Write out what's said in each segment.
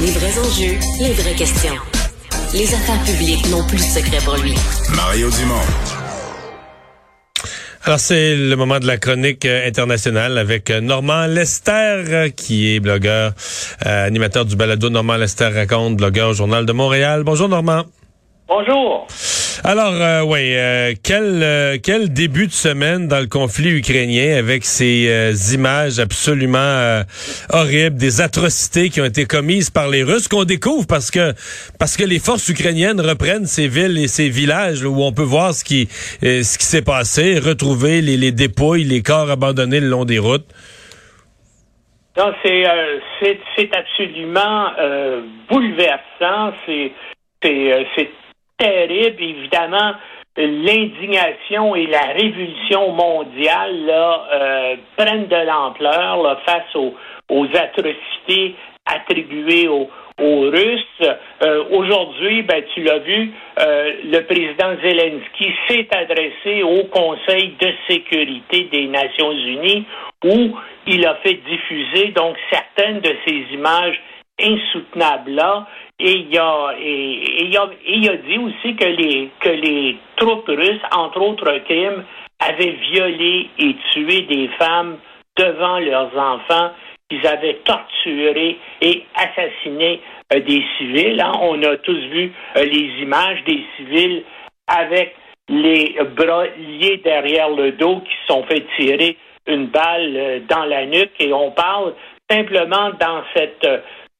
Les vrais enjeux, les vraies questions. Les affaires publiques n'ont plus de secret pour lui. Mario Dumont. Alors, c'est le moment de la chronique euh, internationale avec euh, Normand Lester, euh, qui est blogueur, animateur du balado Normand Lester raconte, blogueur au Journal de Montréal. Bonjour, Normand. Bonjour. Alors, euh, oui, euh, quel, euh, quel début de semaine dans le conflit ukrainien avec ces images absolument horribles, des atrocités qui ont été commises par les Russes, qu'on découvre parce que parce que les forces ukrainiennes reprennent ces villes et ces villages où on peut voir ce qui ce qui s'est passé, retrouver les, les dépouilles, les corps abandonnés le long des routes. Non, c'est c'est absolument bouleversant. C'est c'est terrible, évidemment. L'indignation et la révolution mondiale euh, prennent de l'ampleur face aux, atrocités attribuées aux, aux Russes. Euh, aujourd'hui, ben, tu l'as vu, euh, le président Zelensky s'est adressé au Conseil de sécurité des Nations Unies où il a fait diffuser donc certaines de ces images insoutenables là et il a, dit aussi que les, que troupes russes, entre autres crimes, avaient violé et tué des femmes devant leurs enfants, qu'ils avaient torturé et assassiné euh, des civils. Hein. On a tous vu euh, les images des civils avec les bras liés derrière le dos qui sont fait tirer une balle euh, dans la nuque et on parle simplement dans cette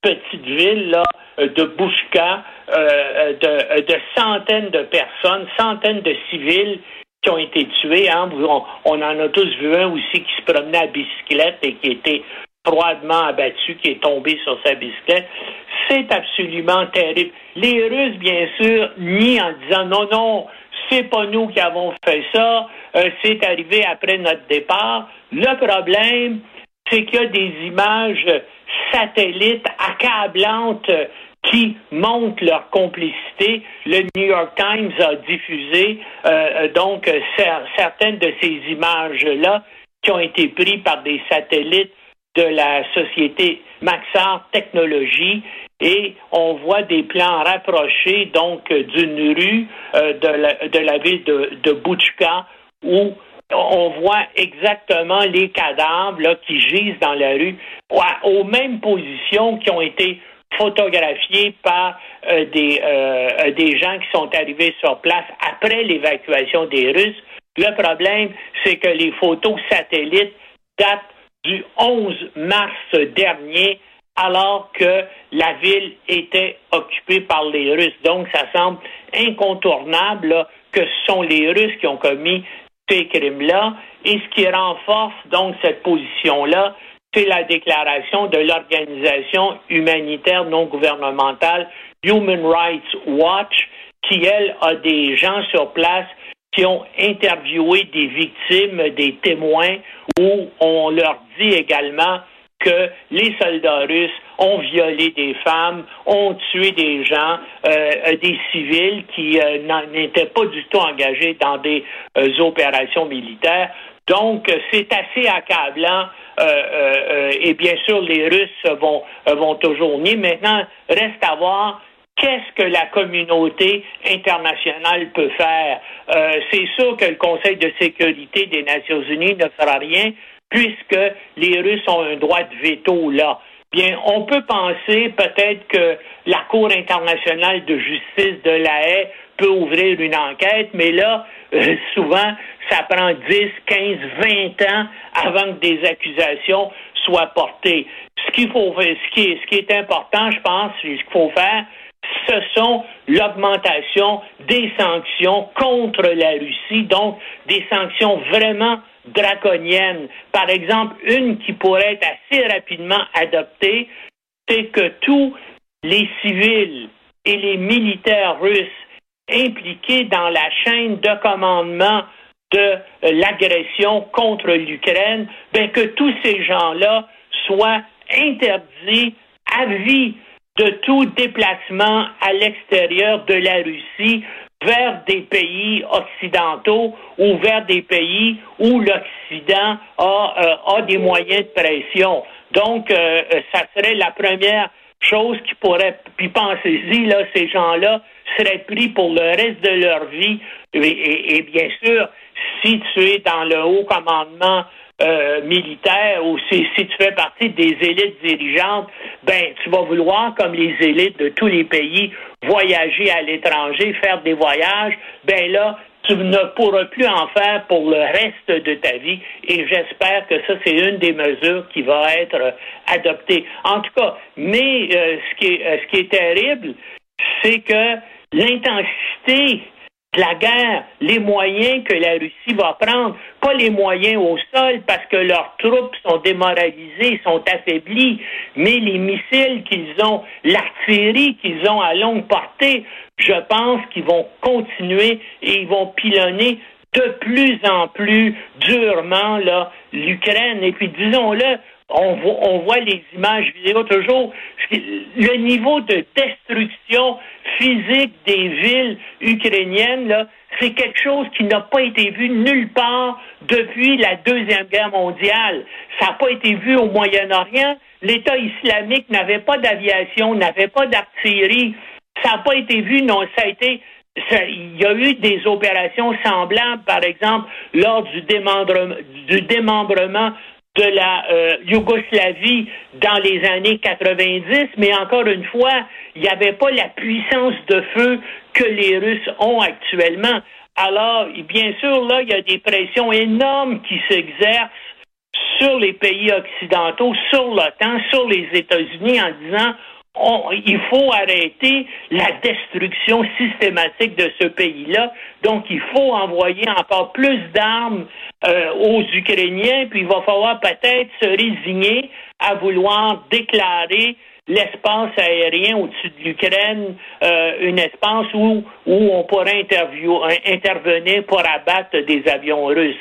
petite ville là euh, de Bouchka, euh, euh, de, centaines de personnes, centaines de civils qui ont été tués. Hein. On, en a tous vu un aussi qui se promenait à bicyclette et qui était froidement abattu, qui est tombé sur sa bicyclette. C'est absolument terrible. Les Russes, bien sûr, nient en disant non, non, c'est pas nous qui avons fait ça, c'est arrivé après notre départ. Le problème, c'est qu'il y a des images satellites accablantes qui montrent leur complicité. Le New York Times a diffusé euh, euh, donc certaines de ces images-là qui ont été prises par des satellites de la société Maxar Technologies et on voit des plans rapprochés donc d'une rue euh, de, la, ville de, de Butchka où on voit exactement les cadavres là, qui gisent dans la rue aux mêmes positions qui ont été photographiés par euh, des, euh, des gens qui sont arrivés sur place après l'évacuation des Russes. Le problème, c'est que les photos satellites datent du 11 mars dernier, alors que la ville était occupée par les Russes. Donc, ça semble incontournable que ce sont les Russes qui ont commis ces crimes-là. Et ce qui renforce donc cette position-là, c'est la déclaration de l'organisation humanitaire non gouvernementale Human Rights Watch, qui, elle, a des gens sur place qui ont interviewé des victimes, des témoins, où on leur dit également que les soldats russes ont violé des femmes, ont tué des gens, euh, des civils qui euh, n'étaient pas du tout engagés dans des euh, opérations militaires. Donc, c'est assez accablant. et bien sûr, les Russes vont, vont toujours nier. Maintenant, reste à voir qu'est-ce que la communauté internationale peut faire? c'est sûr que le Conseil de sécurité des Nations Unies ne fera rien puisque les Russes ont un droit de veto là. Bien, on peut penser peut-être que la Cour internationale de justice de la haie peut ouvrir une enquête, mais là, euh, souvent, ça prend 10, 15, 20 ans avant que des accusations soient portées. Ce qu'il faut, ce qui ce qui est important, je pense, ce qu'il faut faire, ce sont l'augmentation des sanctions contre la Russie, donc des sanctions vraiment draconiennes. Par exemple, une qui pourrait être assez rapidement adoptée, c'est que tous les civils et les militaires russes impliqués dans la chaîne de commandement de l'agression contre l'Ukraine, ben que tous ces gens-là soient interdits à vie de tout déplacement à l'extérieur de la Russie vers des pays occidentaux ou vers des pays où l'Occident a, euh, a des moyens de pression. Donc, euh, ça serait la première chose qui pourrait, puis pensez-y, là, ces gens-là seraient pris pour le reste de leur vie. Et, bien sûr, si tu es dans le haut commandement euh, militaire ou si, si, tu fais partie des élites dirigeantes, ben tu vas vouloir, comme les élites de tous les pays, voyager à l'étranger, faire des voyages. Ben là, tu ne pourras plus en faire pour le reste de ta vie et j'espère que ça, c'est une des mesures qui va être euh, adoptée. En tout cas, mais euh, ce, qui est, euh, ce qui est terrible, c'est que l'intensité la guerre, les moyens que la Russie va prendre, pas les moyens au sol parce que leurs troupes sont démoralisées, sont affaiblies, mais les missiles qu'ils ont, l'artillerie qu'ils ont à longue portée, je pense qu'ils vont continuer et ils vont pilonner de plus en plus durement l'Ukraine. Et puis disons-le, on voit, les images vidéo toujours. Le niveau de destruction physique des villes ukrainiennes, c'est quelque chose qui n'a pas été vu nulle part depuis la Deuxième Guerre mondiale. Ça n'a pas été vu au Moyen-Orient. L'État islamique n'avait pas d'aviation, n'avait pas d'artillerie. Ça n'a pas été vu, non, ça a été il y a eu des opérations semblables, par exemple, lors du démembrement de la euh, Yougoslavie dans les années 90, mais encore une fois, il n'y avait pas la puissance de feu que les Russes ont actuellement. Alors, bien sûr, là, il y a des pressions énormes qui s'exercent sur les pays occidentaux, sur l'OTAN, sur les États-Unis en disant il faut arrêter la destruction systématique de ce pays-là. Donc, il faut envoyer encore plus d'armes euh, aux Ukrainiens, puis il va falloir peut-être se résigner à vouloir déclarer l'espace aérien au-dessus de l'Ukraine, euh, un espace où, où on pourrait intervenir pour abattre des avions russes.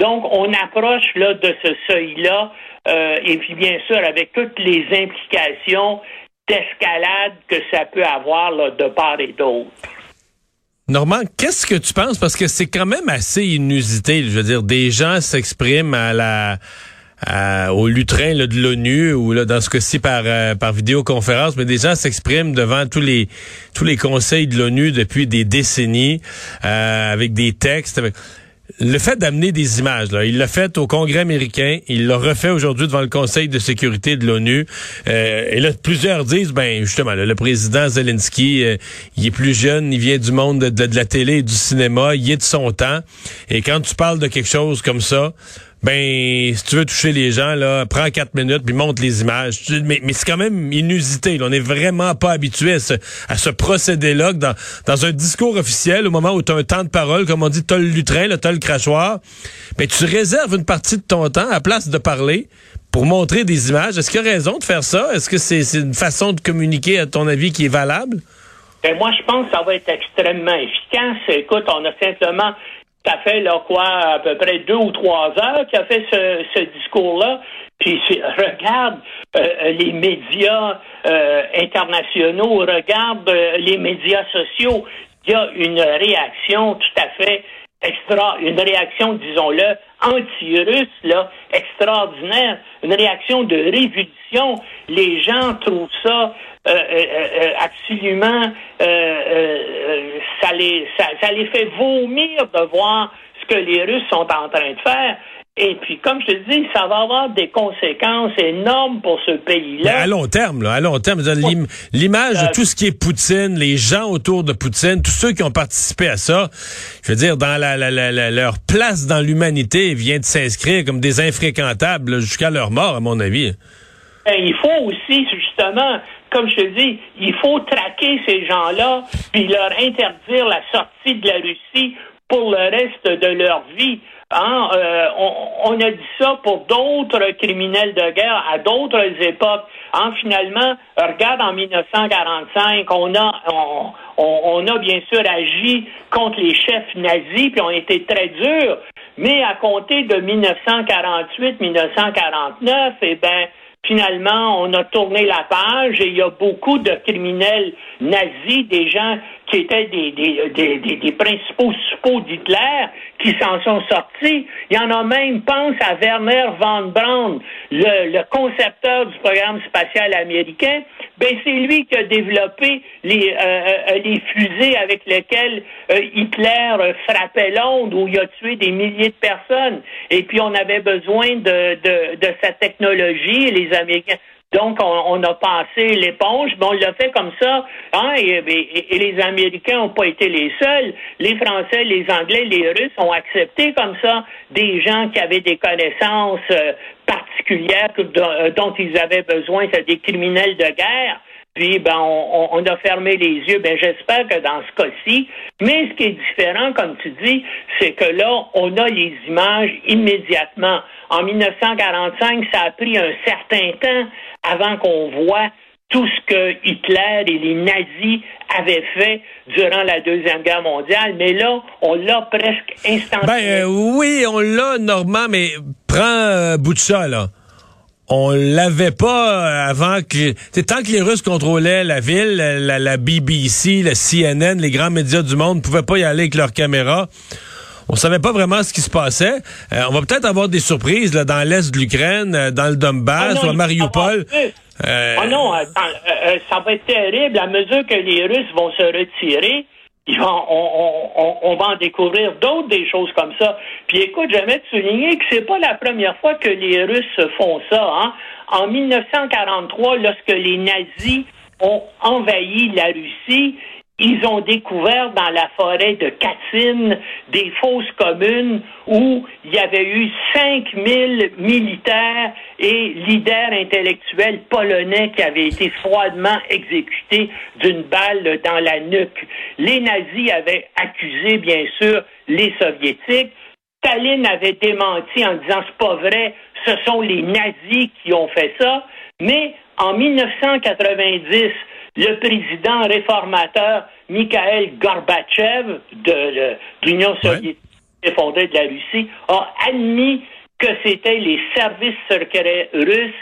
Donc, on approche là de ce seuil-là, euh, et puis bien sûr avec toutes les implications d'escalade que ça peut avoir de part et d'autre. Normand, qu'est-ce que tu penses? Parce que c'est quand même assez inusité. Je veux dire, des gens s'expriment à la au lutrin de l'ONU ou là, dans ce cas-ci par, euh, par vidéoconférence, mais des gens s'expriment devant tous les tous les conseils de l'ONU depuis des décennies euh, avec des textes. Avec le fait d'amener des images, là, il l'a fait au Congrès américain, il l'a refait aujourd'hui devant le Conseil de sécurité de l'ONU. Euh, et là, plusieurs disent, ben justement, le président Zelensky, euh, il est plus jeune, il vient du monde de, de, la télé et du cinéma, il est de son temps. Et quand tu parles de quelque chose comme ça, ben si tu veux toucher les gens là, prends quatre minutes puis montre les images. Mais, mais c'est quand même inusité. On n'est vraiment pas habitué à ce, à ce procédé-là dans, dans un discours officiel, au moment où tu as un temps de parole, comme on dit, tu as le lutrin, tu as le crachoir, ben tu réserves une partie de ton temps à place de parler pour montrer des images. Est-ce qu'il y a raison de faire ça? Est-ce que c'est une façon de communiquer, à ton avis, qui est valable? Ben moi, je pense que ça va être extrêmement efficace. Écoute, on a simplement ça fait là quoi à peu près deux ou trois heures qu'il a fait ce, ce discours-là. Puis regarde euh, les médias euh, internationaux, regarde euh, les médias sociaux. Il y a une réaction tout à fait extra, une réaction, disons-le, anti-russe, là, extraordinaire, une réaction de révolution. Les gens trouvent ça euh, euh, absolument, ça les, ça, ça les fait vomir de voir ce que les Russes sont en train de faire. Et puis, comme je te dis, ça va avoir des conséquences énormes pour ce pays-là. À long terme, là, à long terme, l'image de tout ce qui est Poutine, les gens autour de Poutine, tous ceux qui ont participé à ça, je veux dire, dans la, leur place dans l'humanité vient de s'inscrire comme des infréquentables jusqu'à leur mort, à mon avis. Ben, il faut aussi, justement, comme je te dis, il faut traquer ces gens-là, puis leur interdire la sortie de la Russie pour le reste de leur vie. Hein, euh, on, a dit ça pour d'autres criminels de guerre à d'autres époques. Hein, finalement, regarde en 1945, on a bien sûr agi contre les chefs nazis, puis on était très durs. Mais à compter de 1948-1949, eh ben finalement, on a tourné la page et il y a beaucoup de criminels nazis, des gens qui étaient des, des, des, des, principaux suppôts d'Hitler, qui s'en sont sortis. Il y en a même, pense à Werner von Braun, le, le concepteur du programme spatial américain. Ben, c'est lui qui a développé les, euh, euh, les fusées avec lesquelles euh, Hitler frappait Londres, où il a tué des milliers de personnes. Et puis, on avait besoin de, de, de sa technologie, les Américains donc, on, a passé l'éponge, mais on l'a fait comme ça. Hein, et, les Américains n'ont pas été les seuls. Les Français, les Anglais, les Russes ont accepté comme ça des gens qui avaient des connaissances euh, particulières euh, dont, ils avaient besoin, c'est des criminels de guerre. Puis, ben, on, a fermé les yeux. Ben, j'espère que dans ce cas-ci. Mais ce qui est différent, comme tu dis, c'est que là, on a les images immédiatement. En 1945, ça a pris un certain temps avant qu'on voit tout ce que Hitler et les nazis avaient fait durant la Deuxième Guerre mondiale, mais là, on l'a presque instantanément. Ben euh, oui, on l'a, Normand, mais prends un bout de ça, là. On l'avait pas euh, avant que... Tant que les Russes contrôlaient la ville, la, BBC, la CNN, les grands médias du monde ne pouvaient pas y aller avec leurs caméras on savait pas vraiment ce qui se passait. Euh, on va peut-être avoir des surprises là, dans l'est de l'Ukraine, euh, dans le Donbass ah ou à Mariupol. Euh... Oh non, ça va être terrible. À mesure que les Russes vont se retirer, ils vont, on, va en découvrir d'autres des choses comme ça. Puis écoute, j'aimerais te souligner que c'est pas la première fois que les Russes font ça. Hein. En 1943, lorsque les nazis ont envahi la Russie, ils ont découvert dans la forêt de Katyn des fosses communes où il y avait eu 5000 militaires et leaders intellectuels polonais qui avaient été froidement exécutés d'une balle dans la nuque. Les nazis avaient accusé, bien sûr, les soviétiques. Staline avait démenti en disant c'est pas vrai, ce sont les nazis qui ont fait ça. Mais en 1990, le président réformateur Mikhail Gorbatchev de, l'Union soviétique effondrée de la Russie a admis que c'était les services secrets russes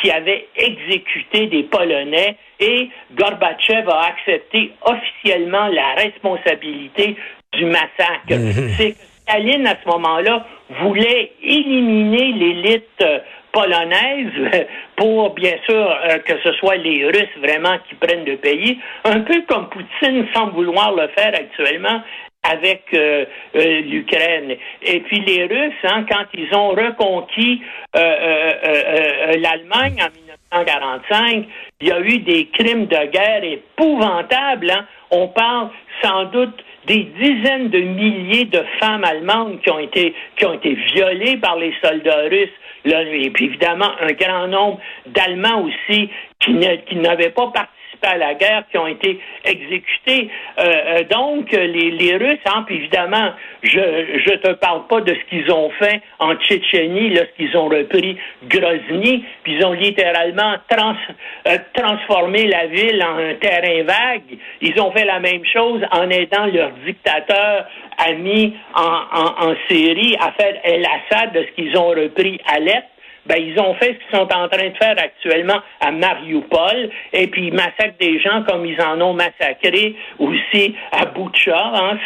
qui avaient exécuté des Polonais et Gorbatchev a accepté officiellement la responsabilité du massacre. Mhm. C'est que Staline, à ce moment-là, voulait éliminer l'élite polonaise pour, bien sûr, euh, que ce soit les Russes vraiment qui prennent le pays, un peu comme Poutine sans vouloir le faire actuellement avec euh, euh, l'Ukraine. Et puis les Russes, hein, quand ils ont reconquis l'Allemagne en 1945, il y a eu des crimes de guerre épouvantables. Hein. On parle sans doute des dizaines de milliers de femmes allemandes qui ont été violées par les soldats russes. Et puis évidemment, un grand nombre d'Allemands aussi qui, n'avaient pas participé à la guerre, qui ont été exécutés. Euh, euh, donc, les, Russes, hein, puis évidemment, je ne te parle pas de ce qu'ils ont fait en Tchétchénie lorsqu'ils ont repris Grozny, puis ils ont littéralement euh, transformé la ville en un terrain vague. Ils ont fait la même chose en aidant leur dictateur a mis en, série à faire El Assad de ce qu'ils ont repris l'Est. Ben, ils ont fait ce qu'ils sont en train de faire actuellement à Mariupol, et puis ils massacrent des gens comme ils en ont massacré aussi à Boucha. Hein.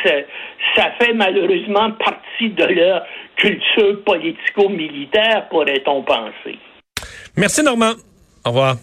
Ça fait malheureusement partie de leur culture politico-militaire, pourrait-on penser. Merci Normand. Au revoir.